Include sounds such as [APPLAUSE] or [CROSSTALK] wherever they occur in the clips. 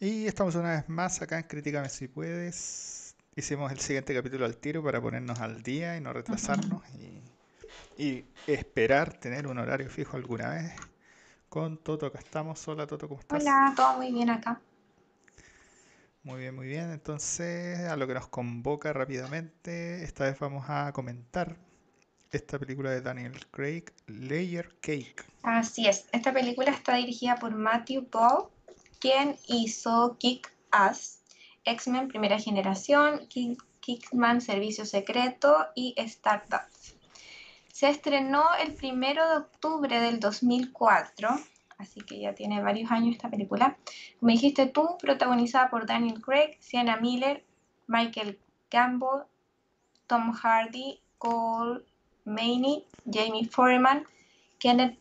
Y estamos una vez más acá en Críticame si puedes. Hicimos el siguiente capítulo al tiro para ponernos al día y no retrasarnos y, y esperar tener un horario fijo alguna vez. Con Toto acá estamos. Hola Toto, ¿cómo estás? Hola, todo muy bien acá. Muy bien, muy bien. Entonces, a lo que nos convoca rápidamente, esta vez vamos a comentar esta película de Daniel Craig, Layer Cake. Así es, esta película está dirigida por Matthew Ball, quien hizo Kick Ass, X-Men Primera Generación, Kickman Servicio Secreto y Stardust. Se estrenó el primero de octubre del 2004, así que ya tiene varios años esta película. Como dijiste tú, protagonizada por Daniel Craig, Sienna Miller, Michael Campbell, Tom Hardy, Cole Maney, Jamie Foreman, Kenneth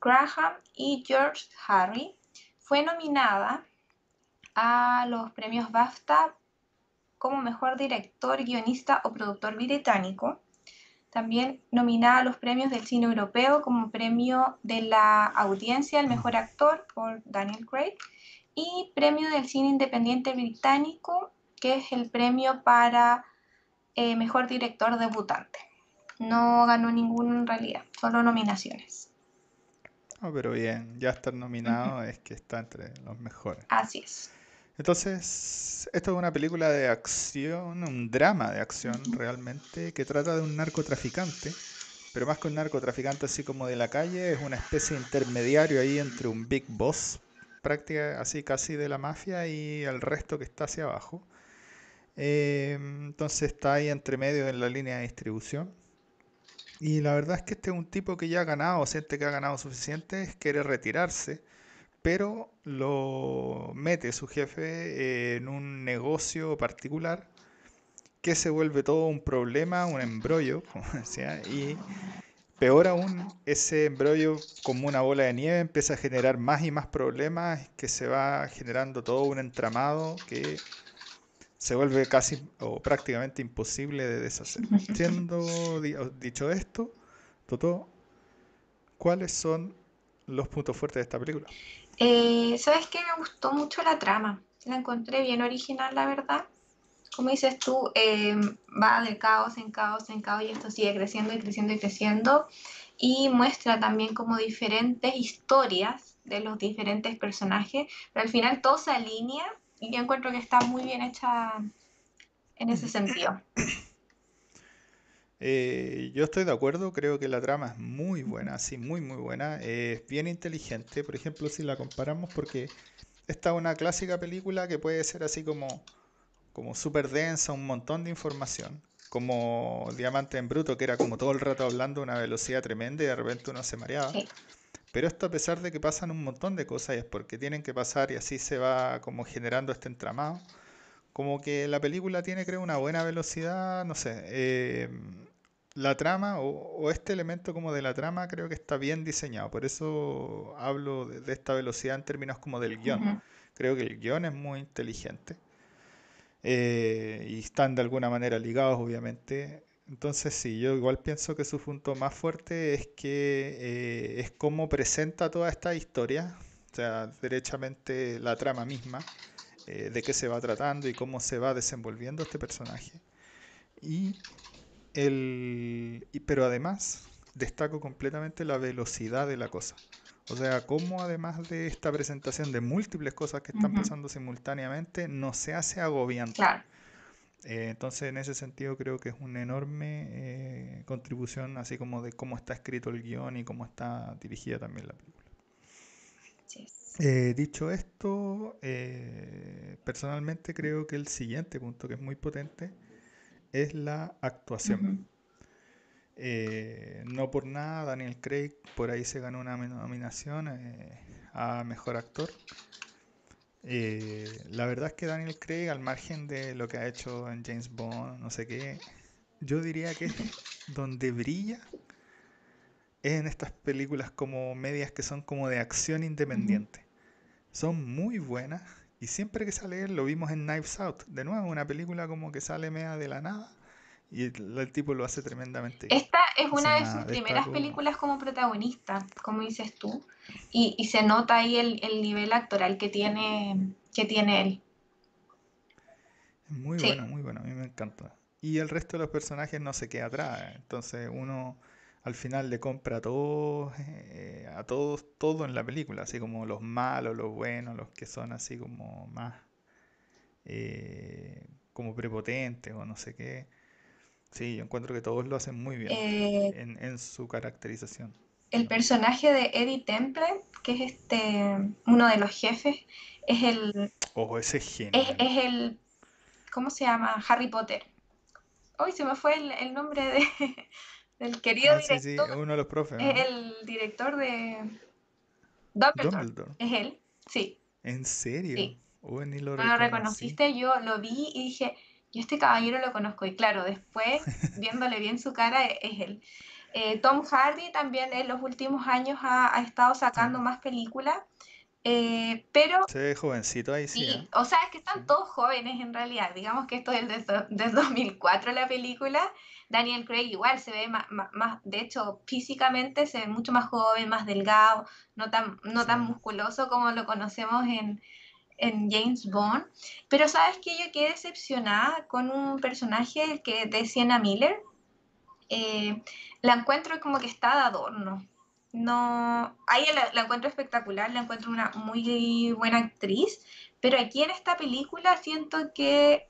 Graham y George Harry. Fue nominada a los premios BAFTA como mejor director, guionista o productor británico. También nominada a los premios del cine europeo como premio de la audiencia al mejor actor por Daniel Craig y premio del cine independiente británico que es el premio para eh, mejor director debutante. No ganó ninguno en realidad, solo nominaciones. Ah, pero bien, ya estar nominado es que está entre los mejores. Así es. Entonces, esto es una película de acción, un drama de acción realmente, que trata de un narcotraficante, pero más que un narcotraficante así como de la calle, es una especie de intermediario ahí entre un big boss, práctica así casi de la mafia, y el resto que está hacia abajo. Eh, entonces está ahí entre medio en la línea de distribución. Y la verdad es que este es un tipo que ya ha ganado, siente que ha ganado suficiente, quiere retirarse, pero lo mete su jefe en un negocio particular que se vuelve todo un problema, un embrollo, [LAUGHS] como decía, y peor aún, ese embrollo como una bola de nieve empieza a generar más y más problemas, que se va generando todo un entramado que se vuelve casi o prácticamente imposible de deshacer. Siendo dicho esto, Toto, ¿cuáles son los puntos fuertes de esta película? Eh, ¿Sabes qué? Me gustó mucho la trama. La encontré bien original, la verdad. Como dices tú, em, va de caos en caos en caos y esto sigue creciendo y creciendo y creciendo. Y muestra también como diferentes historias de los diferentes personajes, pero al final todo se alinea y yo encuentro que está muy bien hecha en ese sentido. [CLEARS THROAT] Eh, yo estoy de acuerdo, creo que la trama es muy buena, sí, muy muy buena, es bien inteligente, por ejemplo, si la comparamos porque esta es una clásica película que puede ser así como, como súper densa, un montón de información, como Diamante en Bruto, que era como todo el rato hablando a una velocidad tremenda y de repente uno se mareaba. Pero esto a pesar de que pasan un montón de cosas y es porque tienen que pasar y así se va como generando este entramado. Como que la película tiene creo una buena velocidad, no sé. Eh, la trama o, este elemento como de la trama creo que está bien diseñado. Por eso hablo de, esta velocidad en términos como del guion. Creo que el guion es muy inteligente. Eh, y están de alguna manera ligados obviamente entonces sí, yo igual pienso que su punto más fuerte es que eh, es cómo presenta toda esta historia, o sea, derechamente la trama misma, eh, de qué se va tratando y cómo se va desenvolviendo este personaje. Y el, pero además destaco completamente la velocidad de la cosa. O sea, cómo además de esta presentación de múltiples cosas que están pasando simultáneamente, no se hace agobiante. Claro. Eh, entonces, en ese sentido, creo que es una enorme eh, contribución, así como de cómo está escrito el guion y cómo está dirigida también la película. Eh, dicho esto, personalmente creo que el siguiente punto, que es muy potente, es la actuación. no por nada, Daniel Craig por ahí se ganó una nominación a Mejor Actor. Eh, la verdad es que Daniel Craig, al margen de lo que ha hecho en James Bond, no sé qué, yo diría que donde brilla es en estas películas como medias que son como de acción independiente. Son muy buenas y siempre que sale él lo vimos en Knives Out. De nuevo, una película como que sale media de la nada y el, tipo lo hace tremendamente Esta es una de sus primeras películas como protagonista, como dices tú, y, se nota ahí el, nivel actoral que tiene que tiene él. Muy bueno, muy bueno, a mí me encanta. Y el resto de los personajes no se queda atrás, entonces uno al final le compra a todos, eh, a todos, todo en la película, así como los malos, los buenos, los que son así como más, eh, como prepotentes o no sé qué. Sí, yo encuentro que todos lo hacen muy bien Eh, en, en su caracterización. el personaje de Eddie Temple, que es este uno de los jefes, es el, Ojo, ese es es, el, ¿cómo se llama? Harry Potter. Hoy se me fue el, el nombre de, [LAUGHS] del querido Ah, sí, sí, director. uno de los profes, ¿o Es ¿no? el director de Dumbledore. Dumbledore. Es él, sí, ¿En serio? sí. Ni lo ¿No lo reconociste? Yo lo vi y dije, yo este caballero lo conozco. Y claro, después, [LAUGHS] viéndole bien su cara, e- es él. Eh, Tom Hardy también en los últimos años ha, ha estado sacando Sí. más películas, eh, pero Se ve jovencito ahí, sí, sí, ¿eh? o sea, es que están Sí. todos jóvenes en realidad. Digamos que esto es del, del 2004 la película. Daniel Craig igual se ve más, más, de hecho, físicamente se ve mucho más joven, más delgado, no tan, no tan musculoso como lo conocemos en, en James Bond. Pero sabes que yo quedé decepcionada con un personaje que de Sienna Miller. Eh, la encuentro como que está de adorno. No, a ella la, la encuentro espectacular, la encuentro una muy buena actriz, pero aquí en esta película siento que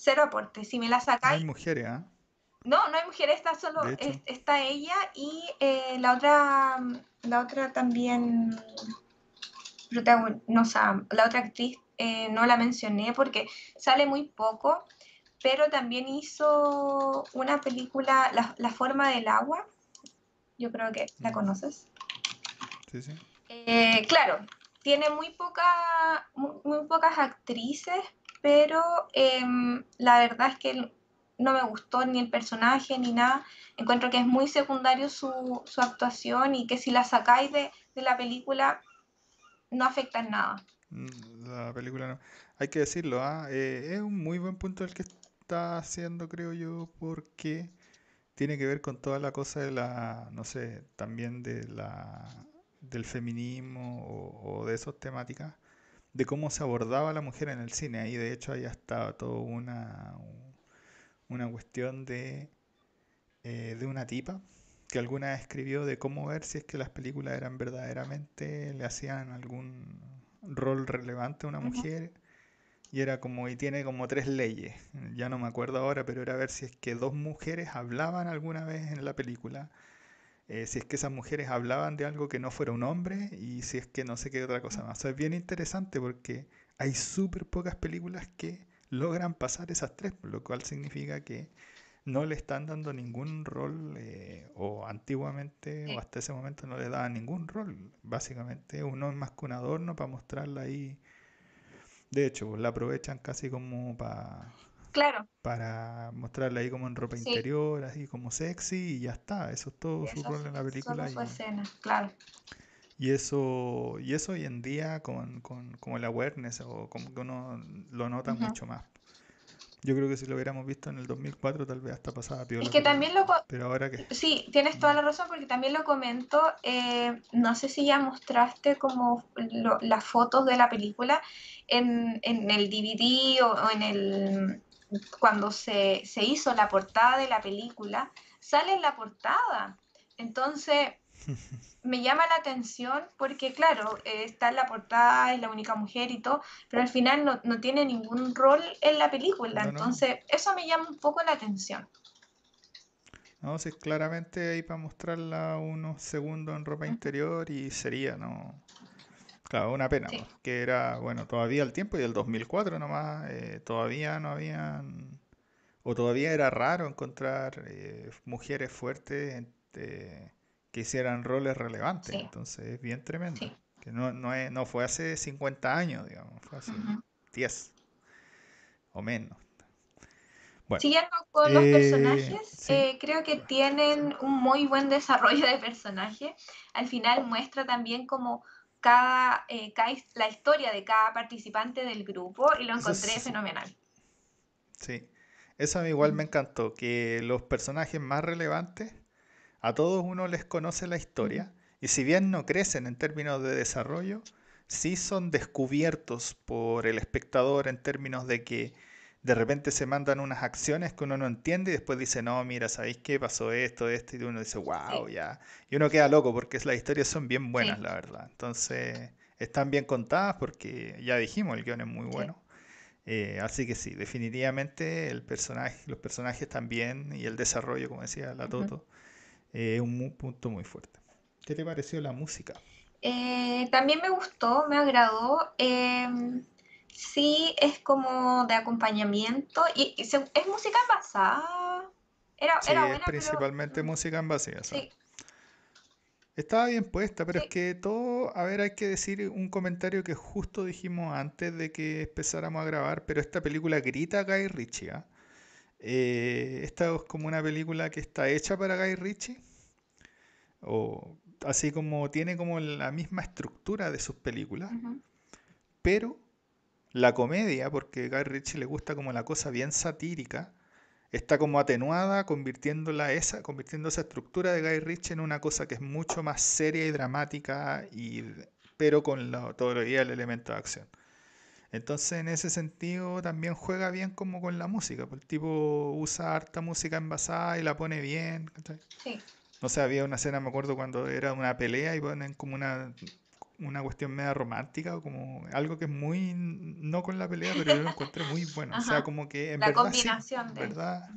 cero aporte. Si me la No hay sacáis, mujeres, ¿ah? no, no hay mujer, está solo, está ella y eh, la otra, la otra también no, la otra actriz eh, no la mencioné porque sale muy poco, pero también hizo una película, La, La forma del agua, yo creo que la Mm. conoces. Sí, sí. Eh, claro, tiene muy, poca, muy, muy pocas actrices, pero em, la verdad es que no me gustó ni el personaje ni nada. Encuentro que es muy secundario su, su actuación y que si la sacáis de, de la película no afecta en nada. Mm, La película no. Hay que decirlo, ¿ah? Eh, es un muy buen punto el que está haciendo, creo yo, porque tiene que ver con toda la cosa de la, no sé, también de la, del feminismo o, de esas temáticas, de cómo se abordaba la mujer en el cine. Ahí, de hecho, ahí estaba toda una, una cuestión de, eh, de una tipa que alguna vez escribió de cómo ver si es que las películas eran verdaderamente, le hacían algún rol relevante a una mujer. Y era como, y tiene como tres leyes, ya no me acuerdo ahora, pero era ver si es que dos mujeres hablaban alguna vez en la película, eh, si es que esas mujeres hablaban de algo que no fuera un hombre, y si es que no sé qué otra cosa más. O sea, es bien interesante porque hay súper pocas películas que logran pasar esas tres, lo cual significa que no le están dando ningún rol, eh, o antiguamente, o hasta ese momento no le daban ningún rol. Básicamente, uno es más que un adorno para mostrarla ahí. De hecho, la aprovechan casi como pa- Claro, para mostrarla ahí como en ropa sí, interior, así como sexy, y ya está. Eso es todo su rol en la solo película. Y, escena, claro. y eso, y eso hoy en día con, con como el awareness, o como que uno lo nota Ujú. mucho más. Yo creo que si lo hubiéramos visto en el 2004, tal vez hasta pasaba Es piola, que también lo, pero ahora que... Sí, tienes toda mm, la razón porque también lo comento. eh, no sé si ya mostraste como lo- las fotos de la película en, en el DVD o, o en el cuando se, se hizo la portada de la película, sale en la portada. Entonces me llama la atención porque, claro, eh, está en la portada, es la única mujer y todo, pero al final no, no tiene ningún rol en la película. No, no, Entonces, eso me llama un poco la atención. no, si es claramente ahí para mostrarla unos segundos en ropa interior y sería, ¿no? Claro, una pena, Sí. pues, que era, bueno, todavía el tiempo y el 2004 nomás, eh, todavía no habían, o todavía era raro encontrar eh, mujeres fuertes eh, que hicieran roles relevantes, Sí, entonces es bien tremendo, sí. que no, no, es- no fue hace 50 años, digamos, fue hace Ujú. 10 o menos. Bueno, Siguiendo con los eh, personajes, sí, eh, creo que tienen un muy buen desarrollo de personaje. Al final muestra también como cada, eh, cada la historia de cada participante del grupo y lo encontré es, fenomenal. sí, eso a mí igual me encantó, que los personajes más relevantes A todos uno les conoce la historia y si bien no crecen en términos de desarrollo, sí son descubiertos por el espectador en términos de que de repente se mandan unas acciones que uno no entiende y después dice, no, mira, ¿sabéis qué? Pasó esto, esto, y uno dice, wow, ya. Y uno queda loco porque las historias son bien buenas, la verdad. Entonces, están bien contadas porque ya dijimos, el guion es muy bueno. Eh, así que sí, definitivamente el personaje, los personajes también y el desarrollo, como decía la Toto, es un punto muy fuerte. ¿Qué te pareció la música? Eh, también me gustó, me agradó. Em, sí es como de acompañamiento y, es música basada. Era, sí, es principalmente música en base. Sí. Estaba bien puesta, pero es que todo, a ver, hay que decir un comentario que justo dijimos antes de que empezáramos a grabar, pero esta película grita a Guy Ritchie. ¿ah? Eh, esta es como una película que está hecha para Guy Ritchie, o así como tiene como la misma estructura de sus películas, pero la comedia, porque a Guy Ritchie le gusta como la cosa bien satírica, está como atenuada, convirtiéndola esa, convirtiendo esa estructura de Guy Ritchie en una cosa que es mucho más seria y dramática, y, pero con la, todavía el elemento de acción. Entonces, en ese sentido, también juega bien como con la música. Pues el tipo usa harta música envasada y la pone bien. Sí. No sé, había una escena, me acuerdo, cuando era una pelea y ponen como una una cuestión media romántica o como algo que es muy no con la pelea, pero yo lo encontré muy [LAUGHS] bueno. O sea, como que en la verdad, combinación de verdad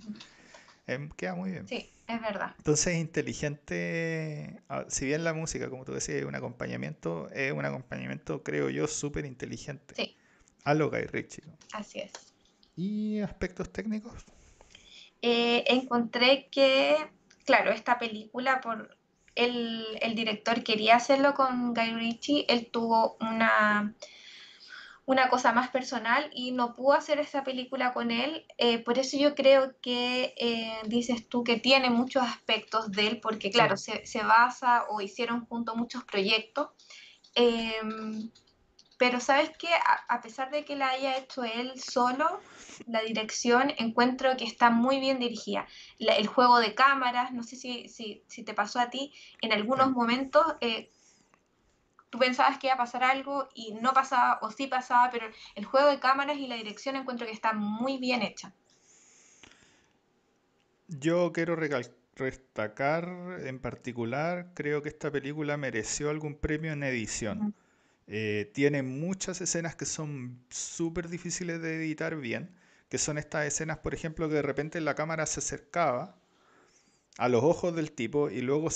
em, queda muy bien. Sí, es verdad. Entonces, inteligente, ah, si bien la música, como tú decías, es un acompañamiento, es un acompañamiento, creo yo, súper inteligente. Sí. A lo Guy Ritchie. Así es. ¿Y aspectos técnicos? Eh, encontré que, claro, esta película por el, director quería hacerlo con Guy Ritchie, él tuvo una, una cosa más personal y no pudo hacer esta película con él. Eh, por eso yo creo que eh, dices tú que tiene muchos aspectos de él, porque claro, se, se, basa o hicieron junto muchos proyectos. Pero sabes que a, pesar de que la haya hecho él solo, la dirección encuentro que está muy bien dirigida. el juego de cámaras, no sé si, si, si, te pasó a ti, en algunos momentos eh, tú pensabas que iba a pasar algo y no pasaba o sí pasaba, pero el juego de cámaras y la dirección encuentro que está muy bien hecha. Yo quiero destacar en particular, creo que esta película mereció algún premio en edición. Eh, tiene muchas escenas que son súper difíciles de editar bien, que son estas escenas, por ejemplo, que de repente la cámara se acercaba a los ojos del tipo y luego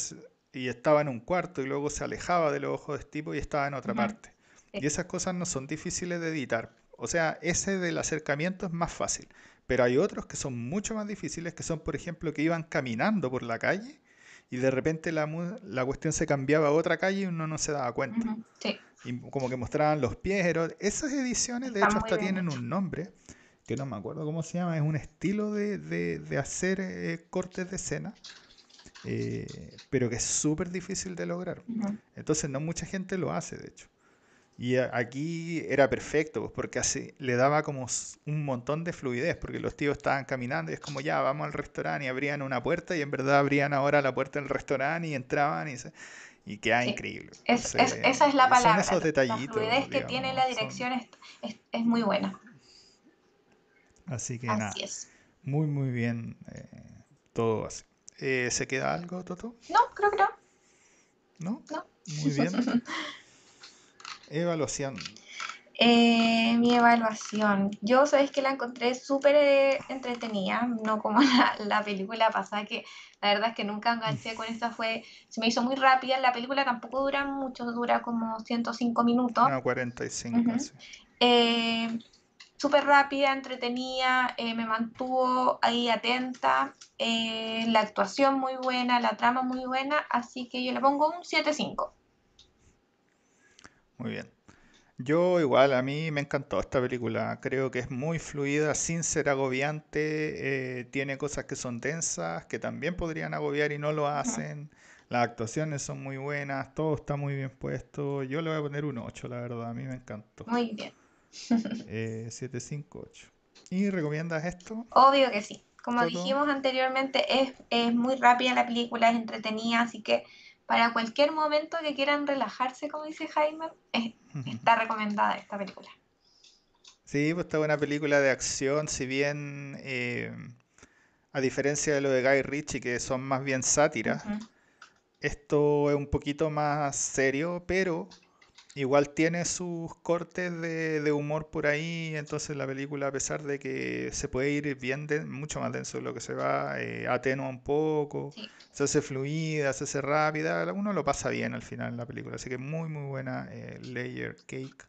y estaba en un cuarto y luego se alejaba de los ojos del tipo y estaba en otra parte. Y esas cosas no son difíciles de editar. O sea, ese del acercamiento es más fácil. Pero hay otros que son mucho más difíciles, que son, por ejemplo, que iban caminando por la calle y de repente la, la cuestión se cambiaba a otra calle y uno no se daba cuenta. Sí y como que mostraban los pies. Esas ediciones, de hecho, hasta tienen un nombre, que no me acuerdo cómo se llama, es un estilo de, de, hacer eh, cortes de escena, eh, pero que es súper difícil de lograr. Entonces, no mucha gente lo hace, de hecho. Y aquí era perfecto, pues, porque así le daba como un montón de fluidez, porque los tíos estaban caminando y es como ya, vamos al restaurante y abrían una puerta y en verdad abrían ahora la puerta del restaurante y entraban y se y queda increíble. esa es la palabra. Son esos detallitos. La fluidez que tiene la dirección es, es, muy buena. Así que nada. Muy, muy bien eh, todo así. Eh, ¿Se queda algo, Toto? No, creo que no. ¿No? No. Muy bien. [LAUGHS] Evaluación. Eh, mi evaluación. Yo sabéis que la encontré súper eh, entretenida, no como [LAUGHS] la, película pasada, que la verdad es que nunca enganché con esta, fue, se me hizo muy rápida, la película tampoco dura mucho, dura como 105 minutos. No, 45. Eh, súper rápida, entretenida, me mantuvo ahí atenta, la actuación muy buena, la trama muy buena, así que yo le pongo un 7.5. Muy bien. Yo igual, a mí me encantó esta película. Creo que es muy fluida, sin ser agobiante. Eh, tiene cosas que son densas, que también podrían agobiar y no lo hacen. Las actuaciones son muy buenas, todo está muy bien puesto. Yo le voy a poner un 8, la verdad, a mí me encantó. Muy bien. [LAUGHS] eh, 7, 5, 8. ¿Y recomiendas esto? Obvio que sí. Como dijimos anteriormente, es, es muy rápida la película, es entretenida, así que para cualquier momento que quieran relajarse, como dice Jaime, es- está recomendada esta película. Sí, pues está una película de acción, si bien eh, a diferencia de lo de Guy Ritchie, que son más bien sátiras, esto es un poquito más serio, pero igual tiene sus cortes de, de humor por ahí, entonces la película, a pesar de que se puede ir bien, mucho más denso de lo que se va, eh, atenúa un poco, Sí. se hace fluida, se hace rápida, uno lo pasa bien al final en la película, así que muy muy buena, eh, Layer Cake,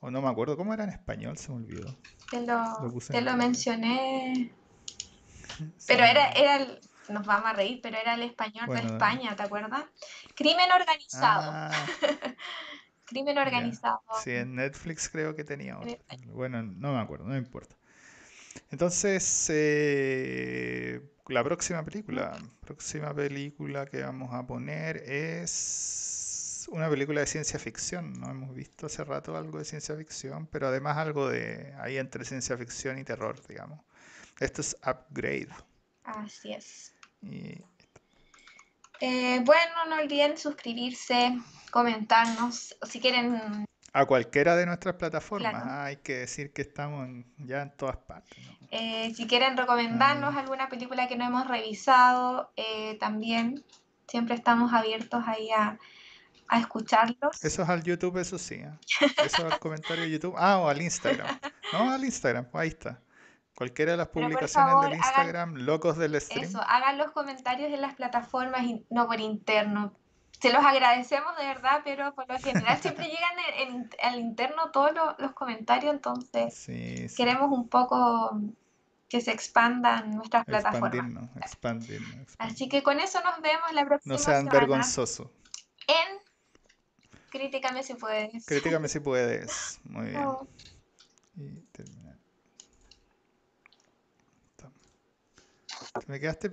o no me acuerdo cómo era en español, se me olvidó. Te Lo te lo mencioné, [LAUGHS] pero era, era el, nos vamos a reír, pero era el español de España, ¿te acuerdas? Crimen organizado, ah, [LAUGHS] crimen organizado. Sí, en Netflix creo que tenía en otro. español. Bueno, no me acuerdo, no me importa. Entonces, eh, la próxima película, próxima película que vamos a poner es una película de ciencia ficción. No hemos visto hace rato algo de ciencia ficción, pero además algo de ahí entre ciencia ficción y terror, digamos. Esto es Upgrade. Así es. Y Eh, bueno, no olviden suscribirse, comentarnos, o si quieren, a cualquiera de nuestras plataformas. Claro. Ah, hay que decir que estamos en- ya en todas partes. ¿no? eh, si quieren recomendarnos Ahí. alguna película que no hemos revisado, eh, también siempre estamos abiertos ahí a, a escucharlos. Eso es al YouTube, eso sí. ¿eh? Eso es al comentario de YouTube. Ah, o al Instagram. No, al Instagram, pues ahí está. Cualquiera de las publicaciones favor, del hagan Instagram, locos del stream. Eso, hagan los comentarios en las plataformas y no por interno. Se los agradecemos de verdad, pero por lo general siempre [LAUGHS] llegan al interno todos lo- los comentarios, entonces Sí, sí. queremos un poco que se expandan nuestras plataformas. Expandirnos, expandirnos, Así que con eso nos vemos la próxima No sean semana vergonzosos. en Críticame si puedes. Critícame si puedes. [LAUGHS] Muy bien. Chao. Y Me quedaste